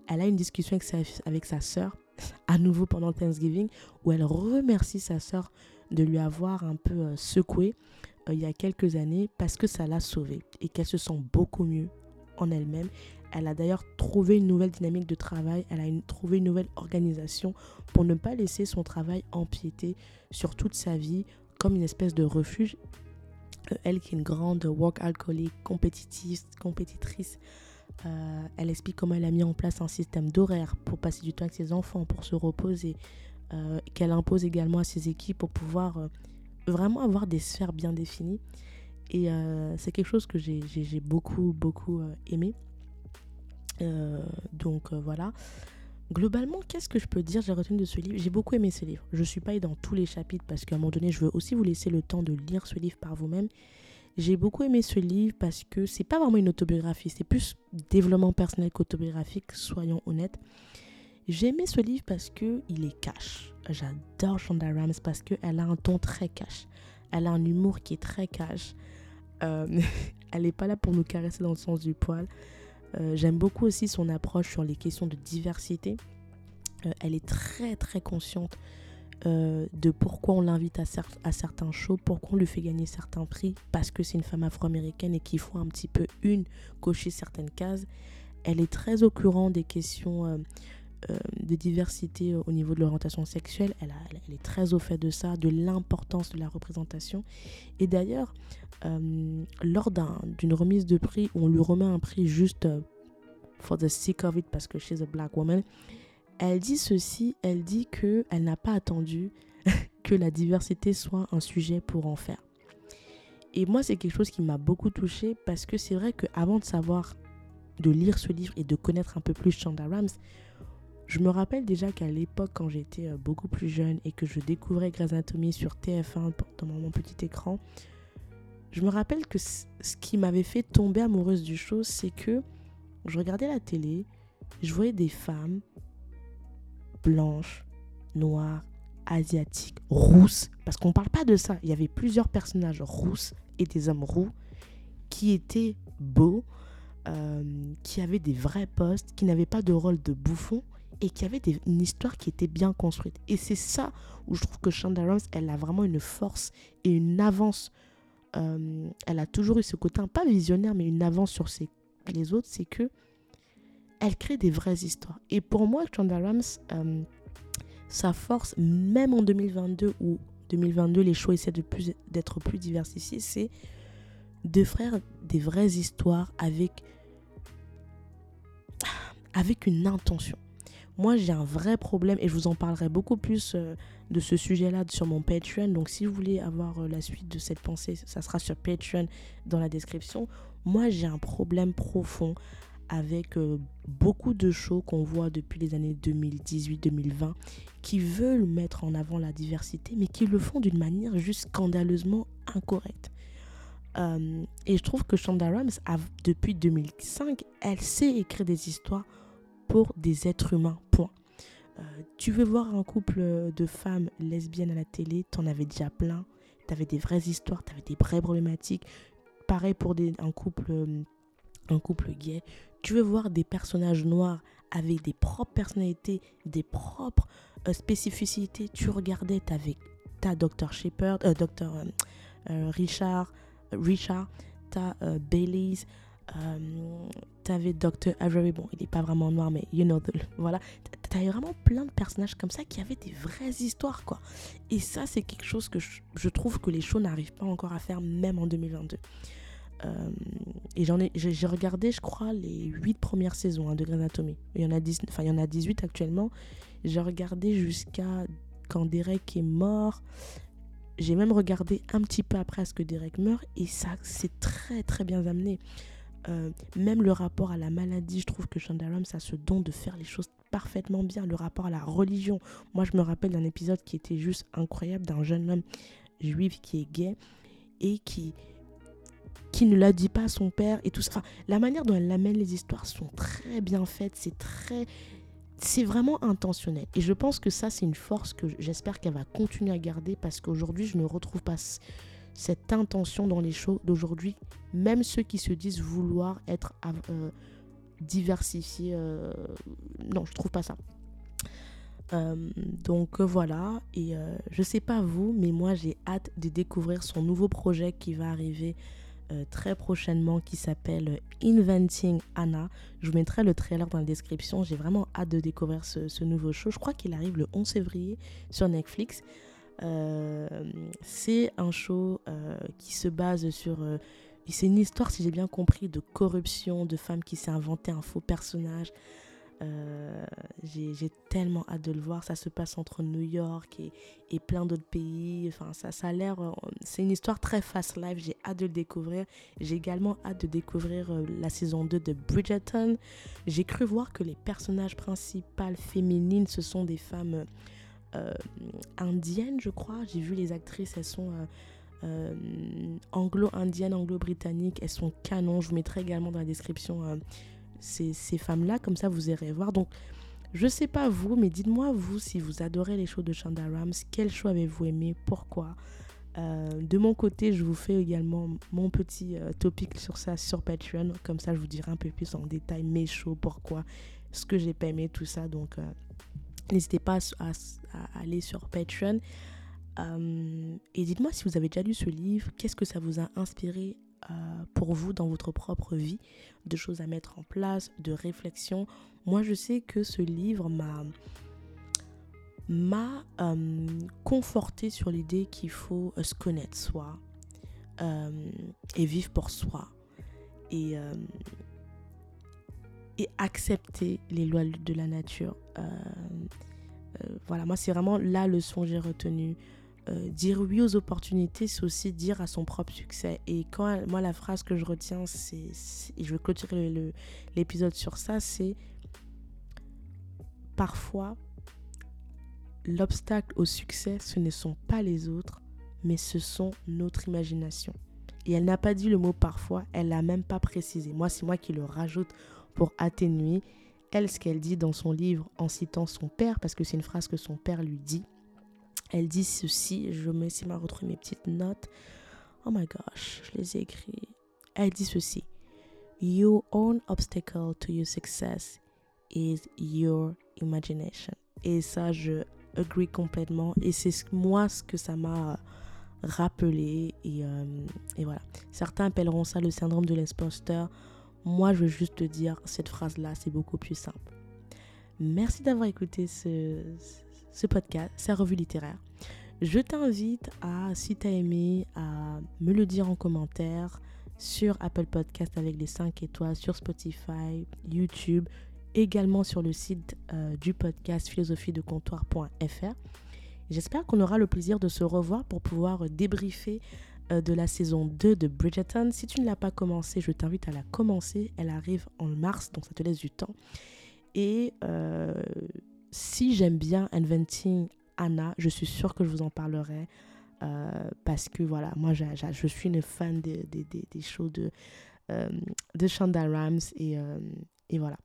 elle a une discussion avec sa, avec sa sœur, à nouveau pendant Thanksgiving, où elle remercie sa sœur de lui avoir un peu euh, secoué euh, il y a quelques années parce que ça l'a sauvée et qu'elle se sent beaucoup mieux en elle-même. Elle a d'ailleurs trouvé une nouvelle dynamique de travail, elle a trouvé une nouvelle organisation pour ne pas laisser son travail empiéter sur toute sa vie comme une espèce de refuge. Euh, elle qui est une grande work alcoolique, compétitrice, euh, elle explique comment elle a mis en place un système d'horaire pour passer du temps avec ses enfants, pour se reposer, euh, qu'elle impose également à ses équipes pour pouvoir vraiment avoir des sphères bien définies. Et c'est quelque chose que j'ai beaucoup, beaucoup aimé. Donc voilà. Globalement, qu'est-ce que je peux dire J'ai retenu de ce livre? J'ai beaucoup aimé ce livre. Je ne suis pas allée dans tous les chapitres parce qu'à un moment donné, je veux aussi vous laisser le temps de lire ce livre par vous-même. J'ai beaucoup aimé ce livre parce que c'est pas vraiment une autobiographie, c'est plus développement personnel qu'autographique, soyons honnêtes. J'ai aimé ce livre parce que il est cash. J'adore Shonda Rhimes parce qu'elle a un ton très cash. Elle a un humour qui est très cash. Euh, elle n'est pas là pour nous caresser dans le sens du poil. Euh, j'aime beaucoup aussi son approche sur les questions de diversité. Euh, elle est très très consciente de pourquoi on l'invite à, certains shows, pourquoi on lui fait gagner certains prix, parce que c'est une femme afro-américaine et qu'il faut un petit peu une cocher certaines cases. Elle est très au courant des questions euh, de diversité au niveau de l'orientation sexuelle. Elle, est très au fait de ça, de l'importance de la représentation. Et d'ailleurs, euh, lors d'une remise de prix, où on lui remet un prix juste euh, for the sake of it parce que she's a black woman, elle dit ceci, elle dit que elle n'a pas attendu que la diversité soit un sujet pour en faire. Et moi, c'est quelque chose qui m'a beaucoup touchée parce que c'est vrai qu'avant de savoir, de lire ce livre et de connaître un peu plus Chanda Rams, je me rappelle déjà qu'à l'époque, quand j'étais euh, beaucoup plus jeune et que je découvrais Grey's Anatomy sur TF1 dans mon petit écran, je me rappelle que ce qui m'avait fait tomber amoureuse du show, c'est que je regardais la télé, je voyais des femmes blanches, noires, asiatiques, rousses, parce qu'on ne parle pas de ça. Il y avait plusieurs personnages rousses et des hommes roux qui étaient beaux, euh, qui avaient des vrais postes, qui n'avaient pas de rôle de bouffon et qui avait une histoire qui était bien construite. Et c'est ça où je trouve que Shonda elle a vraiment une force et une avance. Euh, elle a toujours eu ce côté, pas visionnaire, mais une avance sur les autres, c'est que elle crée des vraies histoires. Et pour moi, Shonda Rhimes, euh, sa force, même en 2022, où 2022, les choix essaient d'être plus, plus diversifiés, c'est de faire des vraies histoires avec, avec une intention. Moi, j'ai un vrai problème et je vous en parlerai beaucoup plus euh, de ce sujet-là sur mon Patreon. Donc, si vous voulez avoir euh, la suite de cette pensée, ça sera sur Patreon dans la description. Moi, j'ai un problème profond avec euh, beaucoup de shows qu'on voit depuis les années 2018-2020 qui veulent mettre en avant la diversité, mais qui le font d'une manière juste scandaleusement incorrecte. et je trouve que Shonda Rhimes, depuis 2005, elle sait écrire des histoires pour des êtres humains, point. Euh, tu veux voir un couple de femmes lesbiennes à la télé, t'en avais déjà plein. T'avais des vraies histoires, t'avais des vraies problématiques. Pareil pour un, couple, euh, un couple gay. Tu veux voir des personnages noirs avec des propres personnalités, des propres euh, spécificités. Tu regardais, tu avais ta Dr. Shepard, euh, Dr. Euh, Richard, Richard, ta Baileys, tu avais Dr. Avery, bon, il n'est pas vraiment noir, mais you know, voilà. Tu avais vraiment plein de personnages comme ça qui avaient des vraies histoires, quoi. Et ça, c'est quelque chose que je, je trouve que les shows n'arrivent pas encore à faire, même en 2022. Euh, et j'en ai, j'ai regardé, je crois, les 8 premières saisons hein, de Grey's Anatomy. Il y en a 10, enfin, il y en a 18 actuellement. J'ai regardé jusqu'à quand Derek est mort. J'ai même regardé un petit peu après à ce que Derek meurt. Et ça, c'est très, très bien amené. Euh, même le rapport à la maladie, je trouve que Shonda Rhimes a ce don de faire les choses parfaitement bien. Le rapport à la religion. Moi, je me rappelle d'un épisode qui était juste incroyable d'un jeune homme juif qui est gay et qui qui ne l'a dit pas à son père et tout ça. la manière dont elle amène les histoires sont très bien faites, c'est très c'est vraiment intentionnel. Et je pense que ça, c'est une force que j'espère qu'elle va continuer à garder parce qu'aujourd'hui, je ne retrouve pas cette intention dans les shows d'aujourd'hui. Même ceux qui se disent vouloir être euh, diversifiés, euh, non, je trouve pas ça. Euh, donc voilà, et je sais pas vous, mais moi j'ai hâte de découvrir son nouveau projet qui va arriver très prochainement qui s'appelle Inventing Anna. Je vous mettrai le trailer dans la description. J'ai vraiment hâte de découvrir ce, nouveau show. Je crois qu'il arrive le 11 février sur Netflix. Euh, c'est un show euh, qui se base sur... c'est une histoire, si j'ai bien compris, de corruption, de femme qui s'est inventé un faux personnage. Euh, j'ai tellement hâte de le voir. Ça se passe entre New York et, plein d'autres pays. Enfin, ça, a l'air. Euh, c'est une histoire très fast life. J'ai hâte de le découvrir. J'ai également hâte de découvrir euh, la saison 2 de Bridgerton. J'ai cru voir que les personnages principales féminines, ce sont des femmes indiennes, je crois. J'ai vu les actrices, elles sont. anglo-indiennes, anglo-britanniques, elles sont canon. Je vous mettrai également dans la description ces, femmes-là, comme ça vous irez voir. Donc, je sais pas vous, mais dites-moi vous si vous adorez les shows de Shonda Rams, quel show avez-vous aimé, pourquoi? Euh, de mon côté, je vous fais également mon petit euh, topic sur ça sur Patreon. Comme ça, je vous dirai un peu plus en détail mes shows, pourquoi, ce que j'ai pas aimé, tout ça. Donc, euh, n'hésitez pas à, aller sur Patreon. et dites-moi si vous avez déjà lu ce livre, qu'est-ce que ça vous a inspiré euh, pour vous dans votre propre vie, de choses à mettre en place, de réflexion. Moi, je sais que ce livre m'a m'a euh, conforté sur l'idée qu'il faut euh, se connaître soi et vivre pour soi et accepter les lois de la nature. voilà, moi c'est vraiment la leçon que j'ai retenue euh, dire oui aux opportunités, c'est aussi dire à son propre succès. Et quand moi, la phrase que je retiens, c'est, et je vais clôturer l'épisode sur ça, c'est parfois l'obstacle au succès, ce ne sont pas les autres, mais ce sont notre imagination. Et elle n'a pas dit le mot parfois, elle l'a même pas précisé. Moi, c'est moi qui le rajoute pour atténuer. Elle, ce qu'elle dit dans son livre en citant son père, parce que c'est une phrase que son père lui dit, elle dit ceci, je me laisse à retrouver mes petites notes. Oh my gosh, je les ai écrites. Elle dit ceci. Your own obstacle to your success is your imagination. Et ça, je agree complètement. Et c'est moi ce que ça m'a rappelé. Et, euh, et, voilà. Certains appelleront ça le syndrome de l'imposteur. Moi, je veux juste te dire, cette phrase-là, c'est beaucoup plus simple. Merci d'avoir écouté ce, ce podcast, sa revue littéraire. Je t'invite à, si tu as aimé, à me le dire en commentaire sur Apple Podcast avec les 5 étoiles, sur Spotify, YouTube, également sur le site euh, du podcast philosophiedecomptoir.fr. J'espère qu'on aura le plaisir de se revoir pour pouvoir débriefer de la saison 2 de Bridgerton. Si tu ne l'as pas commencé, je t'invite à la commencer. Elle arrive en mars, donc ça te laisse du temps. Et euh, si j'aime bien Inventing Anna, je suis sûre que je vous en parlerai. Euh, parce que voilà, moi je suis une fan des, shows de, euh, de Shonda euh, et, voilà.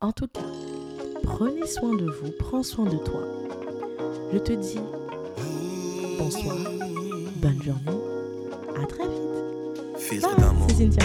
En tout cas, prenez soin de vous, prends soin de toi. Je te dis bonsoir, bonne journée, à très vite. Bye, c'est Cynthia.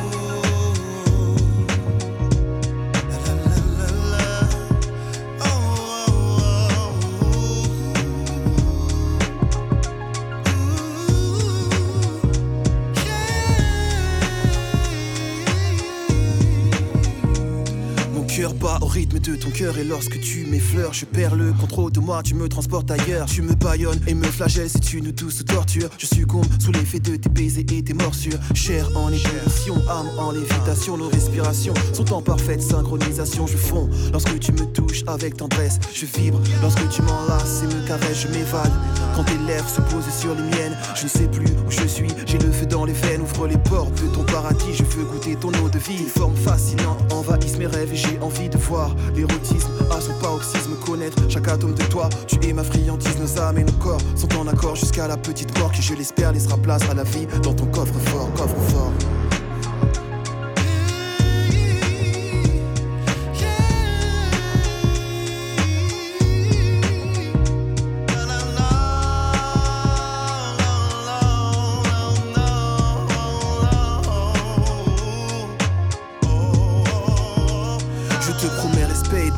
Rythme de ton cœur et lorsque tu m'effleures, je perds le contrôle de moi, tu me transportes ailleurs. Tu me baillonnes et me flagelles, c'est une douce torture. Je succombe sous l'effet de tes baisers et tes morsures. Chair en ébullition, âme en lévitation, nos respirations sont en parfaite synchronisation. Je fonds lorsque tu me touches avec tendresse, je vibre lorsque tu m'enlaces et me caresses, je m'évade. Tes lèvres se posent sur les miennes, je ne sais plus où je suis, j'ai le feu dans les veines, ouvre les portes de ton paradis, je veux goûter ton eau de vie. Forme fascinante envahissent mes rêves et j'ai envie de voir l'érotisme à son paroxysme, connaître chaque atome de toi. Tu es ma friandise, nos âmes et nos corps sont en accord jusqu'à la petite mort qui, je l'espère, laissera place à la vie dans ton coffre fort, coffre fort.